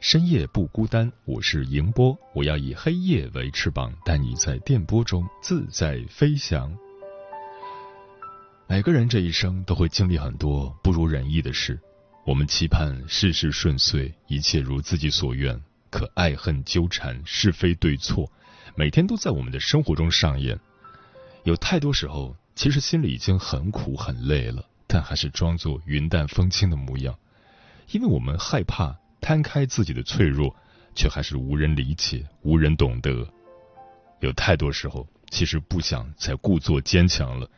深夜不孤单，我是迎波，我要以黑夜为翅膀，带你在电波中自在飞翔。每个人这一生都会经历很多不如人意的事，我们期盼事事顺遂，一切如自己所愿，可爱恨纠缠、是非对错，每天都在我们的生活中上演。有太多时候，其实心里已经很苦很累了，但还是装作云淡风轻的模样，因为我们害怕。摊开自己的脆弱，却还是无人理解、无人懂得。有太多时候，其实不想再故作坚强了，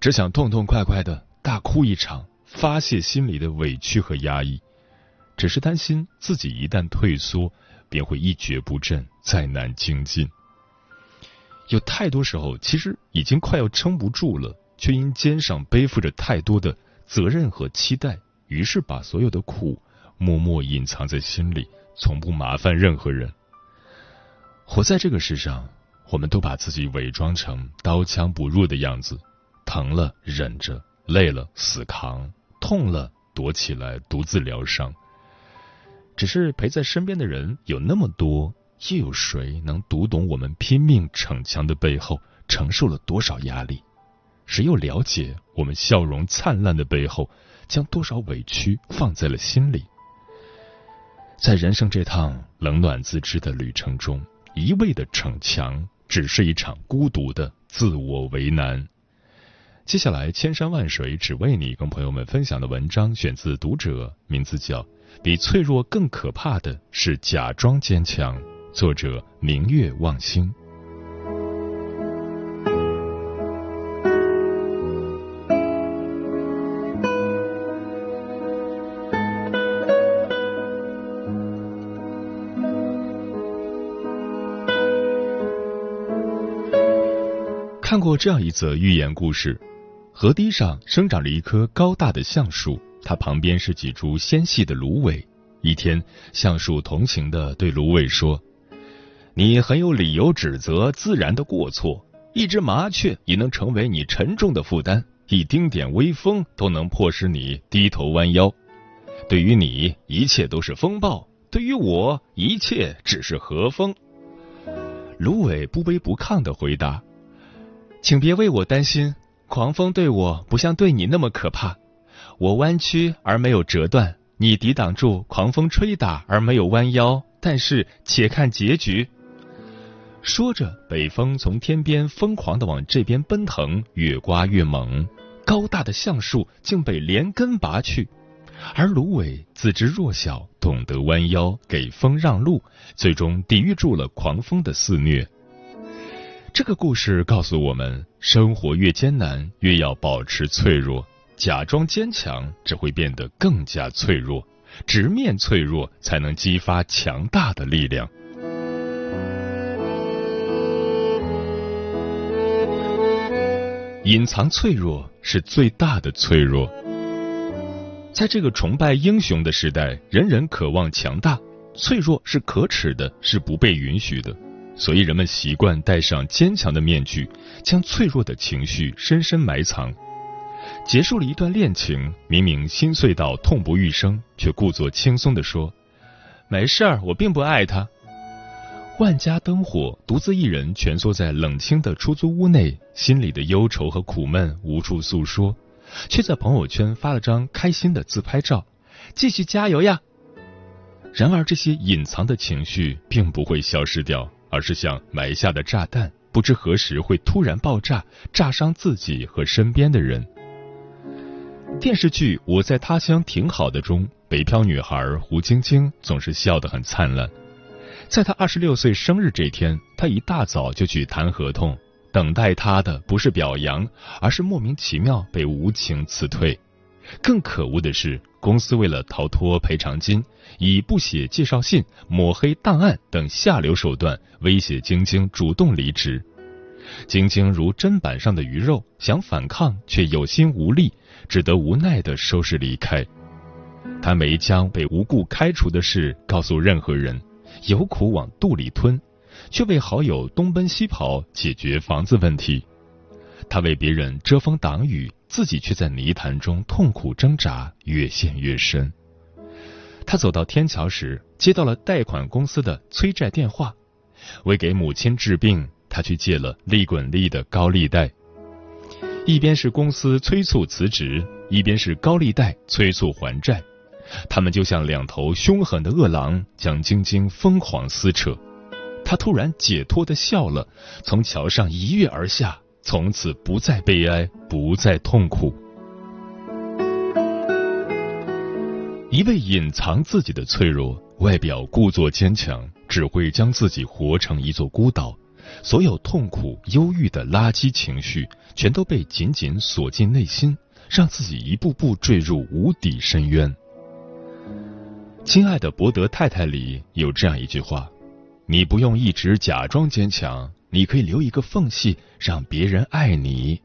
只想痛痛快快的大哭一场，发泄心里的委屈和压抑。只是担心自己一旦退缩，便会一蹶不振，再难精进。有太多时候，其实已经快要撑不住了，却因肩上背负着太多的责任和期待，于是把所有的苦。默默隐藏在心里，从不麻烦任何人。活在这个世上，我们都把自己伪装成刀枪不入的样子，疼了忍着，累了死扛，痛了躲起来独自疗伤。只是陪在身边的人有那么多，又有谁能读懂我们拼命逞强的背后承受了多少压力？谁又了解我们笑容灿烂的背后将多少委屈放在了心里？在人生这趟冷暖自知的旅程中，一味的逞强，只是一场孤独的自我为难。接下来，千山万水只为你，跟朋友们分享的文章选自《读者》，名字叫《比脆弱更可怕的是假装坚强》，作者明月望星。过这样一则寓言故事：河堤上生长着一棵高大的橡树，它旁边是几株纤细的芦苇。一天，橡树同情地对芦苇说：“你很有理由指责自然的过错，一只麻雀也能成为你沉重的负担，一丁点微风都能迫使你低头弯腰。对于你，一切都是风暴；对于我，一切只是和风。”芦苇不卑不亢地回答。请别为我担心，狂风对我不像对你那么可怕。我弯曲而没有折断，你抵挡住狂风吹打而没有弯腰。但是，且看结局。说着，北风从天边疯狂的往这边奔腾，越刮越猛，高大的橡树竟被连根拔去。而芦苇自知弱小，懂得弯腰给风让路，最终抵御住了狂风的肆虐。这个故事告诉我们：生活越艰难，越要保持脆弱。假装坚强，只会变得更加脆弱；直面脆弱，才能激发强大的力量。隐藏脆弱是最大的脆弱。在这个崇拜英雄的时代，人人渴望强大，脆弱是可耻的，是不被允许的。所以人们习惯戴上坚强的面具，将脆弱的情绪深深埋藏。结束了一段恋情，明明心碎到痛不欲生，却故作轻松地说：“没事儿，我并不爱他。”万家灯火，独自一人蜷缩在冷清的出租屋内，心里的忧愁和苦闷无处诉说，却在朋友圈发了张开心的自拍照，继续加油呀！然而，这些隐藏的情绪并不会消失掉，而是像埋下的炸弹，不知何时会突然爆炸，炸伤自己和身边的人。电视剧《我在他乡挺好的》中，北漂女孩胡晶晶总是笑得很灿烂。在她二十六岁生日这天，她一大早就去谈合同，等待她的不是表扬，而是莫名其妙被无情辞退。更可恶的是，公司为了逃脱赔偿金，以不写介绍信、抹黑档案等下流手段威胁晶晶主动离职。晶晶如砧板上的鱼肉，想反抗却有心无力，只得无奈地收拾离开。他没将被无故开除的事告诉任何人，有苦往肚里吞，却为好友东奔西跑解决房子问题。他为别人遮风挡雨。自己却在泥潭中痛苦挣扎，越陷越深。他走到天桥时，接到了贷款公司的催债电话。为给母亲治病，他去借了利滚利的高利贷。一边是公司催促辞职，一边是高利贷催促还债。他们就像两头凶狠的恶狼，将晶晶疯狂撕扯。他突然解脱的笑了，从桥上一跃而下。从此不再悲哀，不再痛苦。一味隐藏自己的脆弱，外表故作坚强，只会将自己活成一座孤岛。所有痛苦、忧郁的垃圾情绪，全都被紧紧锁进内心，让自己一步步坠入无底深渊。亲爱的伯德太太里有这样一句话：“你不用一直假装坚强。”你可以留一个缝隙，让别人爱你。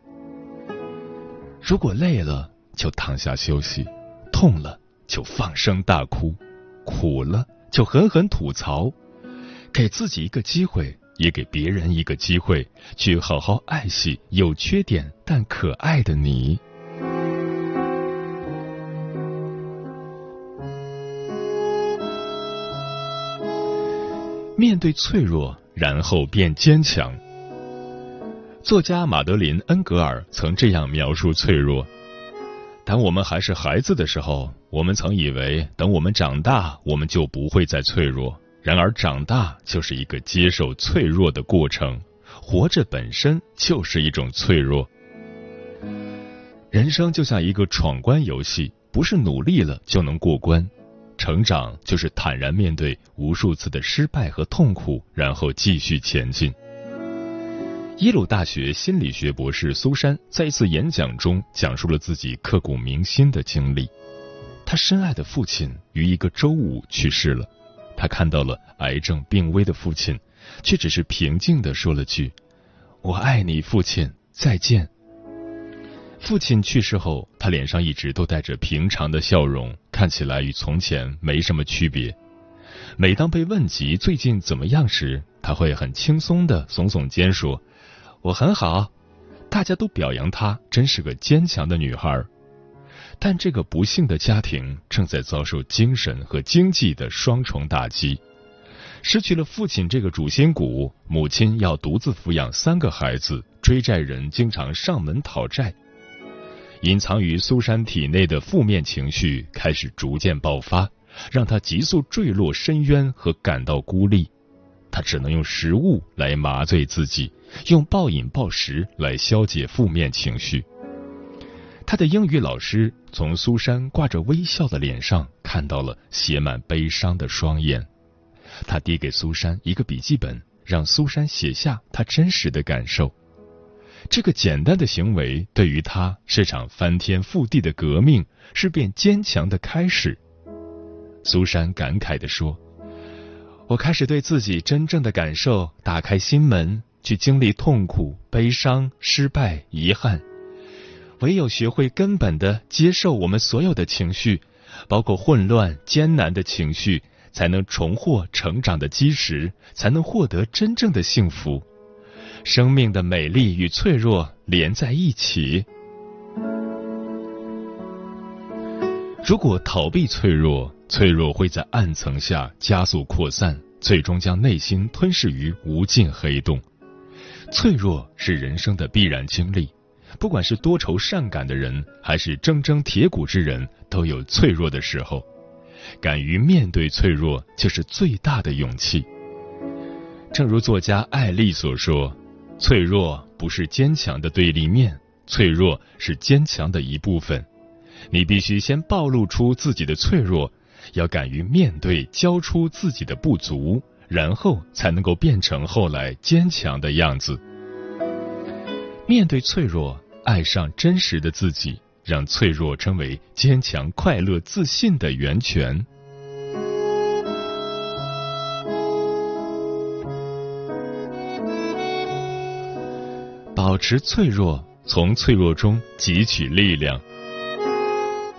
如果累了，就躺下休息；痛了，就放声大哭；苦了，就狠狠吐槽。给自己一个机会，也给别人一个机会，去好好爱惜有缺点但可爱的你。面对脆弱。然后变坚强。作家马德琳·恩格尔曾这样描述脆弱：当我们还是孩子的时候，我们曾以为等我们长大，我们就不会再脆弱。然而，长大就是一个接受脆弱的过程。活着本身就是一种脆弱。人生就像一个闯关游戏，不是努力了就能过关。成长就是坦然面对无数次的失败和痛苦，然后继续前进。耶鲁大学心理学博士苏珊在一次演讲中讲述了自己刻骨铭心的经历。他深爱的父亲于一个周五去世了，他看到了癌症病危的父亲，却只是平静地说了句：“我爱你，父亲，再见。”父亲去世后，他脸上一直都带着平常的笑容，看起来与从前没什么区别。每当被问及最近怎么样时，他会很轻松地耸耸肩说：“我很好。”大家都表扬她真是个坚强的女孩。但这个不幸的家庭正在遭受精神和经济的双重打击，失去了父亲这个主心骨，母亲要独自抚养三个孩子，追债人经常上门讨债。隐藏于苏珊体内的负面情绪开始逐渐爆发，让她急速坠落深渊和感到孤立。她只能用食物来麻醉自己，用暴饮暴食来消解负面情绪。他的英语老师从苏珊挂着微笑的脸上看到了写满悲伤的双眼。他递给苏珊一个笔记本，让苏珊写下她真实的感受。这个简单的行为对于他是场翻天覆地的革命，是变坚强的开始。苏珊感慨地说：“我开始对自己真正的感受打开心门，去经历痛苦、悲伤、失败、遗憾。唯有学会根本的接受我们所有的情绪，包括混乱、艰难的情绪，才能重获成长的基石，才能获得真正的幸福。”生命的美丽与脆弱连在一起。如果逃避脆弱，脆弱会在暗层下加速扩散，最终将内心吞噬于无尽黑洞。脆弱是人生的必然经历，不管是多愁善感的人，还是铮铮铁骨之人，都有脆弱的时候。敢于面对脆弱，就是最大的勇气。正如作家艾丽所说：“脆弱不是坚强的对立面，脆弱是坚强的一部分。你必须先暴露出自己的脆弱，要敢于面对，交出自己的不足，然后才能够变成后来坚强的样子。面对脆弱，爱上真实的自己。”让脆弱成为坚强、快乐、自信的源泉。保持脆弱，从脆弱中汲取力量。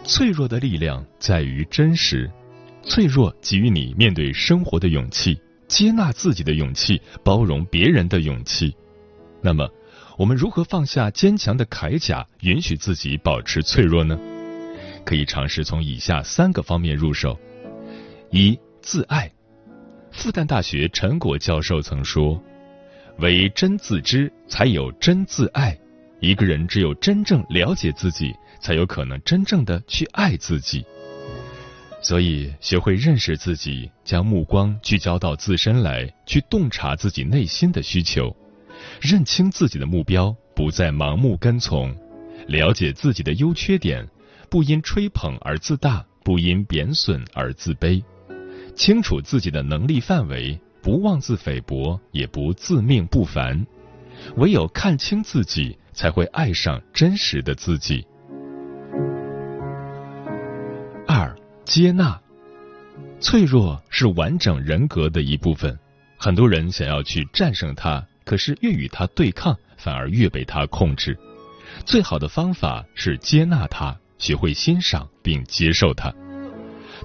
脆弱的力量在于真实，脆弱给予你面对生活的勇气，接纳自己的勇气，包容别人的勇气。那么。我们如何放下坚强的铠甲，允许自己保持脆弱呢？可以尝试从以下三个方面入手：一、自爱。复旦大学陈果教授曾说：“唯真自知，才有真自爱。一个人只有真正了解自己，才有可能真正的去爱自己。所以，学会认识自己，将目光聚焦到自身来，去洞察自己内心的需求。”认清自己的目标，不再盲目跟从；了解自己的优缺点，不因吹捧而自大，不因贬损而自卑；清楚自己的能力范围，不妄自菲薄，也不自命不凡。唯有看清自己，才会爱上真实的自己。二、接纳，脆弱是完整人格的一部分。很多人想要去战胜它。可是越与他对抗，反而越被他控制。最好的方法是接纳他，学会欣赏并接受他。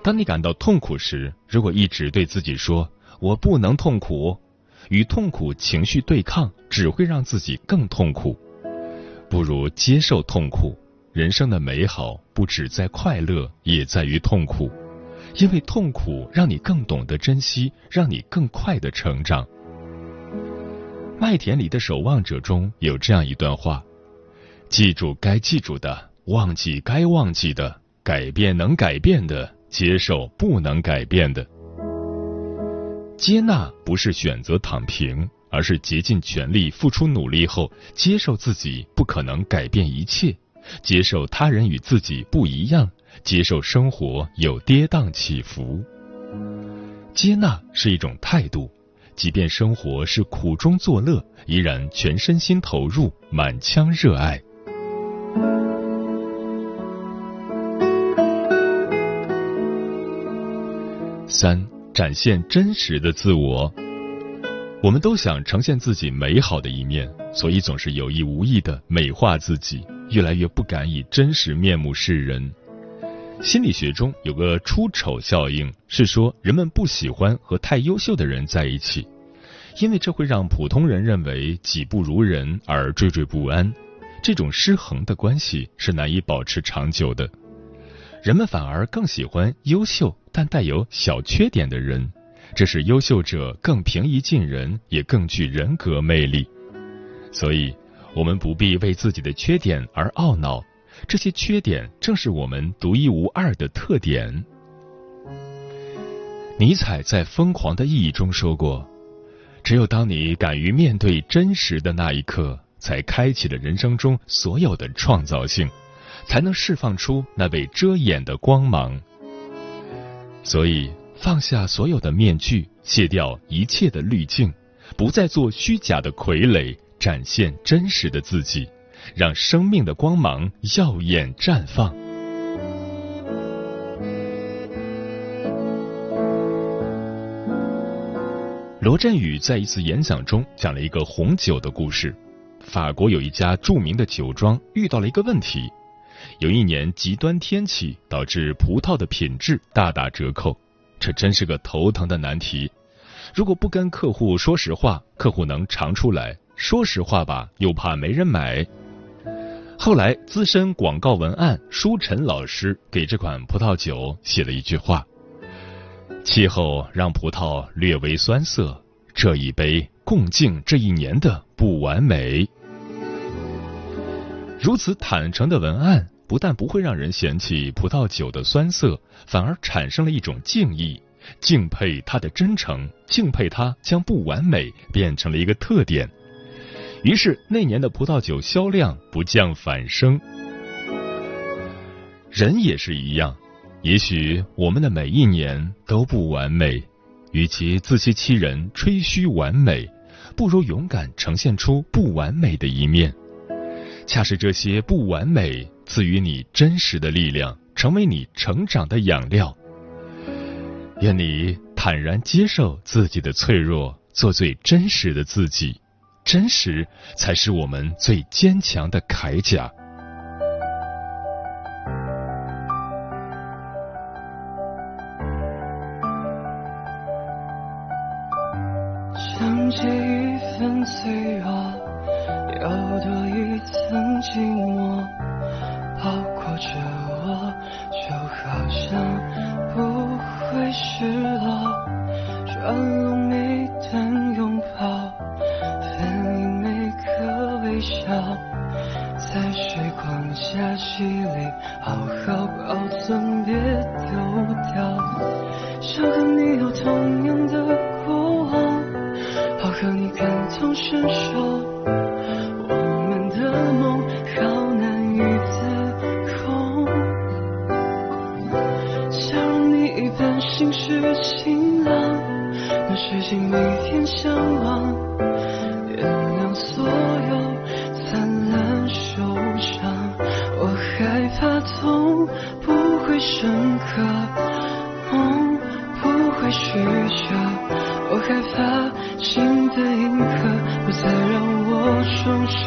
当你感到痛苦时，如果一直对自己说“我不能痛苦”，与痛苦情绪对抗，只会让自己更痛苦。不如接受痛苦。人生的美好不只在快乐，也在于痛苦。因为痛苦让你更懂得珍惜，让你更快的成长。麦田里的守望者中有这样一段话：记住该记住的，忘记该忘记的，改变能改变的，接受不能改变的。接纳不是选择躺平，而是竭尽全力付出努力后，接受自己不可能改变一切，接受他人与自己不一样，接受生活有跌宕起伏。接纳是一种态度。即便生活是苦中作乐，依然全身心投入，满腔热爱。三，展现真实的自我。我们都想呈现自己美好的一面，所以总是有意无意的美化自己，越来越不敢以真实面目示人。心理学中有个出丑效应，是说人们不喜欢和太优秀的人在一起，因为这会让普通人认为己不如人而惴惴不安。这种失衡的关系是难以保持长久的。人们反而更喜欢优秀但带有小缺点的人，这使优秀者更平易近人，也更具人格魅力。所以，我们不必为自己的缺点而懊恼。这些缺点正是我们独一无二的特点。尼采在《疯狂的意义》中说过：“只有当你敢于面对真实的那一刻，才开启了人生中所有的创造性，才能释放出那被遮掩的光芒。”所以，放下所有的面具，卸掉一切的滤镜，不再做虚假的傀儡，展现真实的自己。让生命的光芒耀眼绽放。罗振宇在一次演讲中讲了一个红酒的故事。法国有一家著名的酒庄遇到了一个问题：有一年极端天气导致葡萄的品质大打折扣，这真是个头疼的难题。如果不跟客户说实话，客户能尝出来；说实话吧，又怕没人买。后来，资深广告文案舒晨老师给这款葡萄酒写了一句话：“气候让葡萄略微酸涩，这一杯共敬这一年的不完美。”如此坦诚的文案，不但不会让人嫌弃葡萄酒的酸涩，反而产生了一种敬意，敬佩它的真诚，敬佩它将不完美变成了一个特点。于是那年的葡萄酒销量不降反升。人也是一样，也许我们的每一年都不完美，与其自欺欺人、吹嘘完美，不如勇敢呈现出不完美的一面。恰是这些不完美。赐予你真实的力量，成为你成长的养料。愿你坦然接受自己的脆弱，做最真实的自己。真实才是我们最坚强的铠甲。我和你感同身受，我们的梦好难以自控。像你一般心事晴朗，让世界每天向往，原谅所有灿烂受伤。我害怕痛不会深刻，梦不会取舍，我害怕。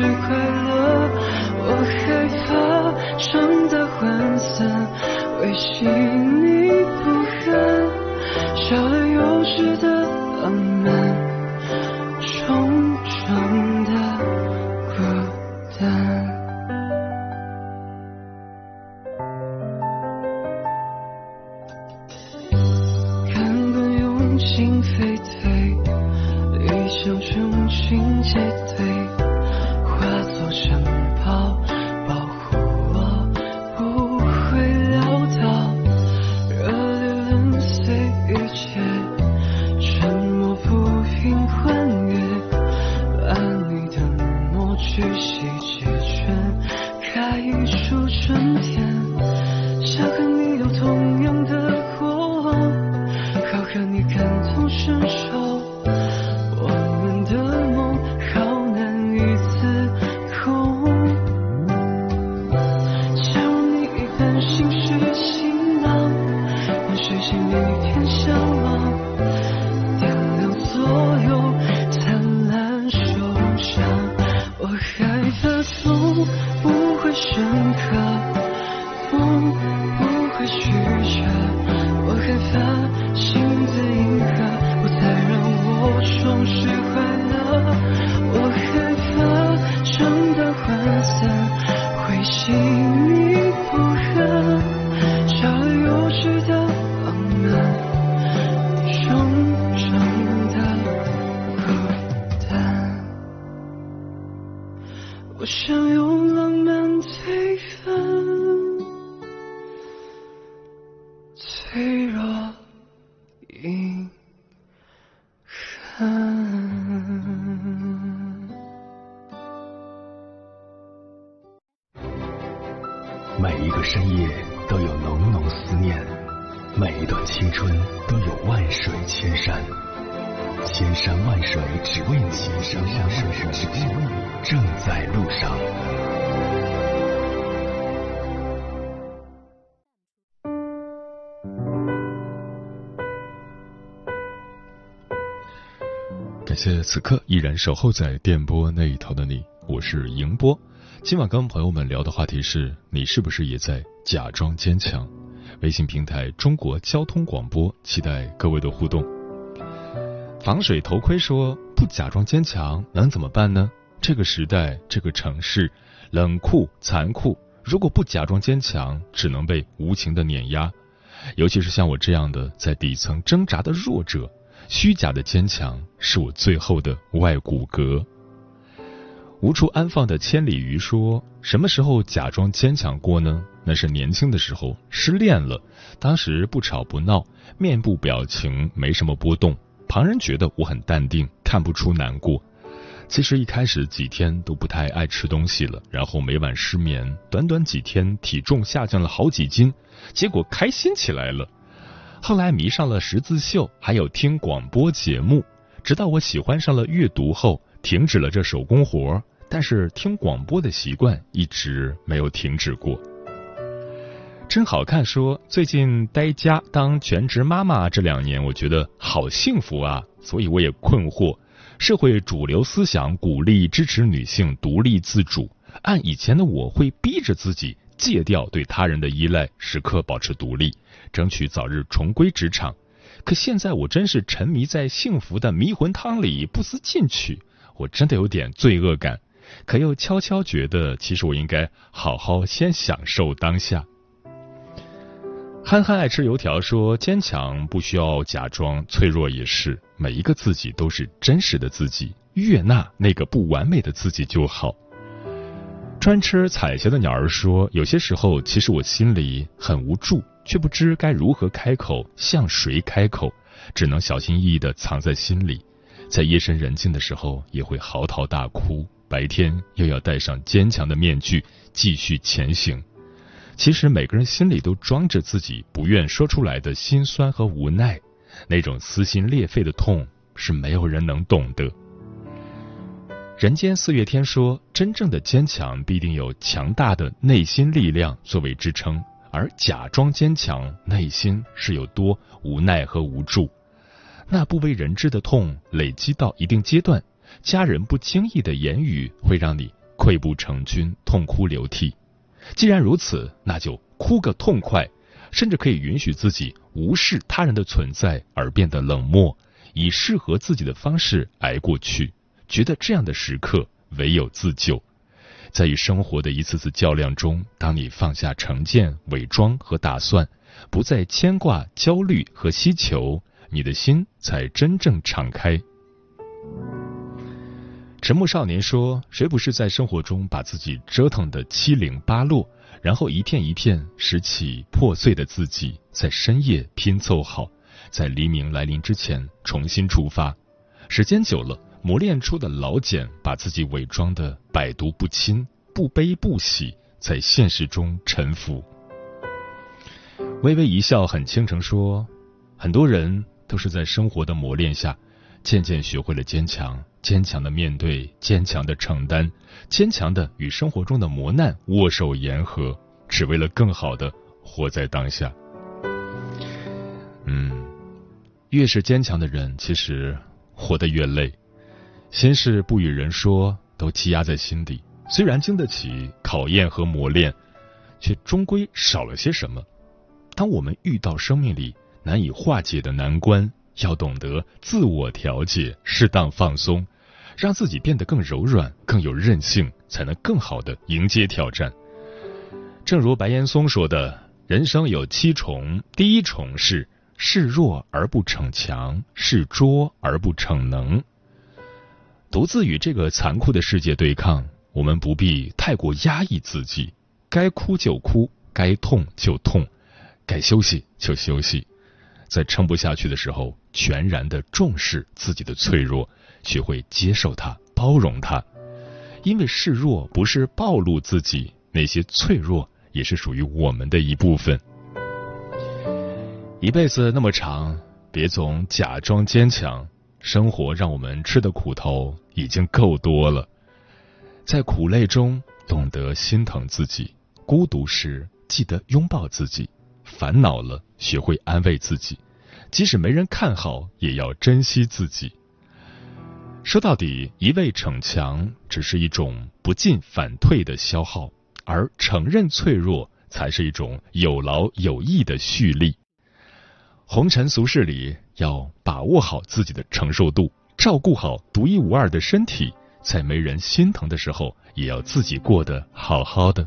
是快乐我害怕生得涣散为心你不恨少了幼稚的浪漫重重的孤单。看惯用心非退理想成群结队想。风不会深刻，梦不会曲折，我害怕心的银河，不再让我重拾快乐，我害怕长大涣散，会熄灭。千山万水只为你，千山万水只为你，正在路上感谢此刻依然守候在电波那一头的你，我是迎波。今晚跟朋友们聊的话题是你是不是也在假装坚强？微信平台中国交通广播，期待各位的互动。防水头盔说：“不假装坚强能怎么办呢？这个时代，这个城市，冷酷残酷。如果不假装坚强，只能被无情的碾压。尤其是像我这样的在底层挣扎的弱者。”虚假的坚强是我最后的外骨骼。无处安放的千里鱼说：“什么时候假装坚强过呢？那是年轻的时候，失恋了，当时不吵不闹，面部表情没什么波动，旁人觉得我很淡定，看不出难过。其实一开始几天都不太爱吃东西了，然后每晚失眠，短短几天体重下降了好几斤，结果开心起来了。后来迷上了十字绣，还有听广播节目，直到我喜欢上了阅读后，停止了这手工活。”但是听广播的习惯一直没有停止过。真好看说最近待家当全职妈妈这两年，我觉得好幸福啊！所以我也困惑，社会主流思想鼓励支持女性独立自主，按以前的我会逼着自己戒掉对他人的依赖，时刻保持独立，争取早日重归职场。可现在我真是沉迷在幸福的迷魂汤里不思进取，我真的有点罪恶感。可又悄悄觉得，其实我应该好好先享受当下。憨憨爱吃油条说：“坚强不需要假装，脆弱也是。每一个自己都是真实的自己，悦纳那个不完美的自己就好。”专吃彩霞的鸟儿说：“有些时候，其实我心里很无助，却不知该如何开口，向谁开口，只能小心翼翼的藏在心里，在夜深人静的时候，也会嚎啕大哭。”白天又要戴上坚强的面具继续前行。其实每个人心里都装着自己不愿说出来的心酸和无奈，那种撕心裂肺的痛是没有人能懂得。人间四月天说，真正的坚强必定有强大的内心力量作为支撑，而假装坚强，内心是有多无奈和无助。那不为人知的痛累积到一定阶段。家人不经意的言语会让你溃不成军、痛哭流涕。既然如此，那就哭个痛快，甚至可以允许自己无视他人的存在而变得冷漠，以适合自己的方式挨过去。觉得这样的时刻唯有自救。在与生活的一次次较量中，当你放下成见、伪装和打算，不再牵挂、焦虑和希求，你的心才真正敞开。沉默少年说：“谁不是在生活中把自己折腾得七零八落，然后一片一片拾起破碎的自己，在深夜拼凑好，在黎明来临之前重新出发。时间久了，磨练出的老茧，把自己伪装的百毒不侵、不悲不喜，在现实中沉浮。”微微一笑很倾城说：“很多人都是在生活的磨练下，渐渐学会了坚强。”坚强的面对，坚强的承担，坚强的与生活中的磨难握手言和，只为了更好的活在当下。嗯，越是坚强的人，其实活得越累，心事不与人说，都积压在心底。虽然经得起考验和磨练，却终归少了些什么。当我们遇到生命里难以化解的难关，要懂得自我调节，适当放松。让自己变得更柔软、更有韧性，才能更好的迎接挑战。正如白岩松说的：“人生有七重，第一重是示弱而不逞强，示拙而不逞能。独自与这个残酷的世界对抗，我们不必太过压抑自己，该哭就哭，该痛就痛，该休息就休息，在撑不下去的时候，全然的重视自己的脆弱。”学会接受它，包容它，因为示弱不是暴露自己，那些脆弱也是属于我们的一部分。一辈子那么长，别总假装坚强。生活让我们吃的苦头已经够多了，在苦累中懂得心疼自己，孤独时记得拥抱自己，烦恼了学会安慰自己，即使没人看好，也要珍惜自己。说到底，一味逞强只是一种不进反退的消耗，而承认脆弱才是一种有劳有益的蓄力。红尘俗世里，要把握好自己的承受度，照顾好独一无二的身体，在没人心疼的时候，也要自己过得好好的。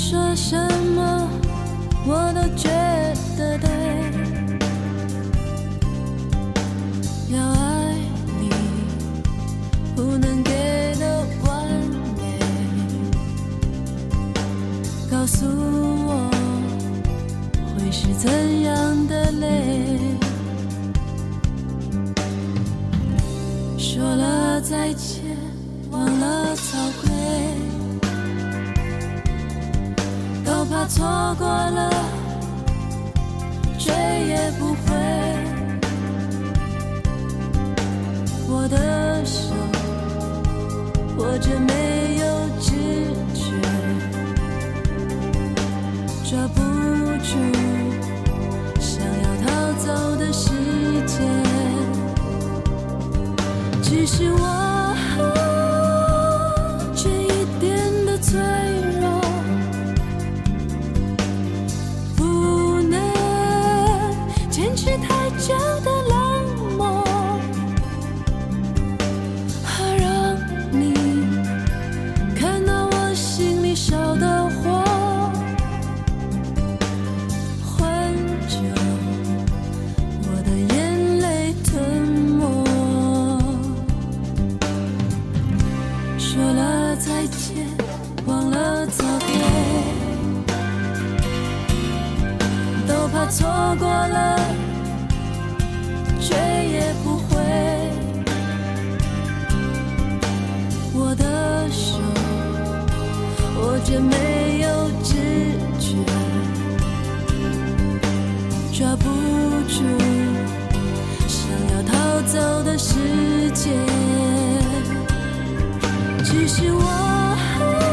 你说什么我都觉得对要爱你不能给的完美。告诉我会是怎样的泪。说了再见忘了早怕错过了，追也不回。我的手握着没有知觉，抓不住想要逃走的时间。只是我。抓不住想要逃走的时间。只是我。